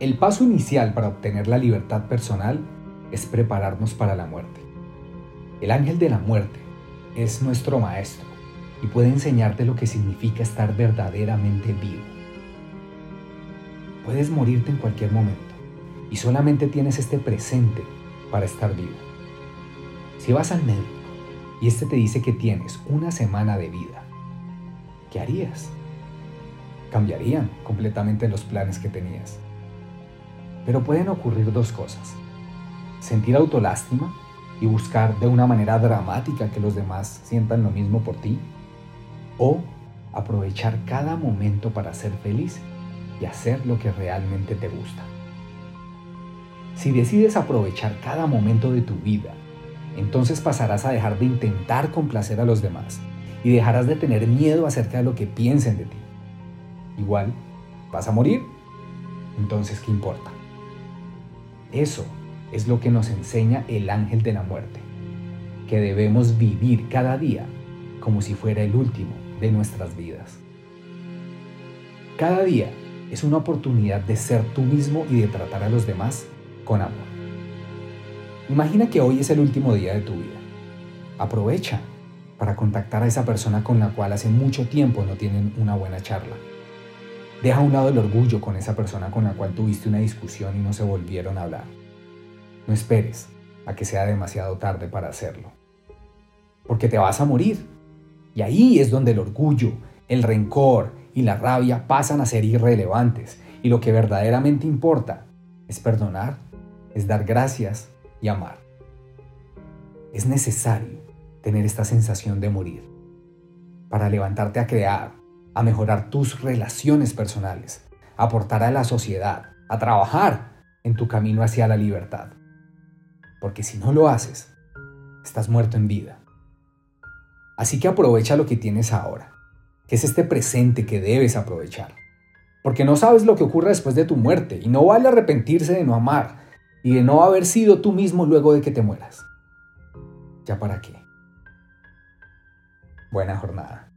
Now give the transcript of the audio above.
El paso inicial para obtener la libertad personal es prepararnos para la muerte. El ángel de la muerte es nuestro maestro y puede enseñarte lo que significa estar verdaderamente vivo. Puedes morirte en cualquier momento y solamente tienes este presente para estar vivo. Si vas al médico y este te dice que tienes una semana de vida, ¿qué harías? Cambiarían completamente los planes que tenías. Pero pueden ocurrir dos cosas. Sentir autolástima y buscar de una manera dramática que los demás sientan lo mismo por ti. O aprovechar cada momento para ser feliz y hacer lo que realmente te gusta. Si decides aprovechar cada momento de tu vida, entonces pasarás a dejar de intentar complacer a los demás y dejarás de tener miedo acerca de lo que piensen de ti. Igual, vas a morir. Entonces, ¿qué importa? Eso es lo que nos enseña el ángel de la muerte, que debemos vivir cada día como si fuera el último de nuestras vidas. Cada día es una oportunidad de ser tú mismo y de tratar a los demás con amor. Imagina que hoy es el último día de tu vida. Aprovecha para contactar a esa persona con la cual hace mucho tiempo no tienen una buena charla. Deja a un lado el orgullo con esa persona con la cual tuviste una discusión y no se volvieron a hablar. No esperes a que sea demasiado tarde para hacerlo. Porque te vas a morir. Y ahí es donde el orgullo, el rencor y la rabia pasan a ser irrelevantes. Y lo que verdaderamente importa es perdonar, es dar gracias y amar. Es necesario tener esta sensación de morir para levantarte a crear, a mejorar tus relaciones personales, a aportar a la sociedad, a trabajar en tu camino hacia la libertad. Porque si no lo haces, estás muerto en vida. Así que aprovecha lo que tienes ahora, que es este presente que debes aprovechar. Porque no sabes lo que ocurre después de tu muerte y no vale arrepentirse de no amar y de no haber sido tú mismo luego de que te mueras. ¿Ya para qué? Buena jornada.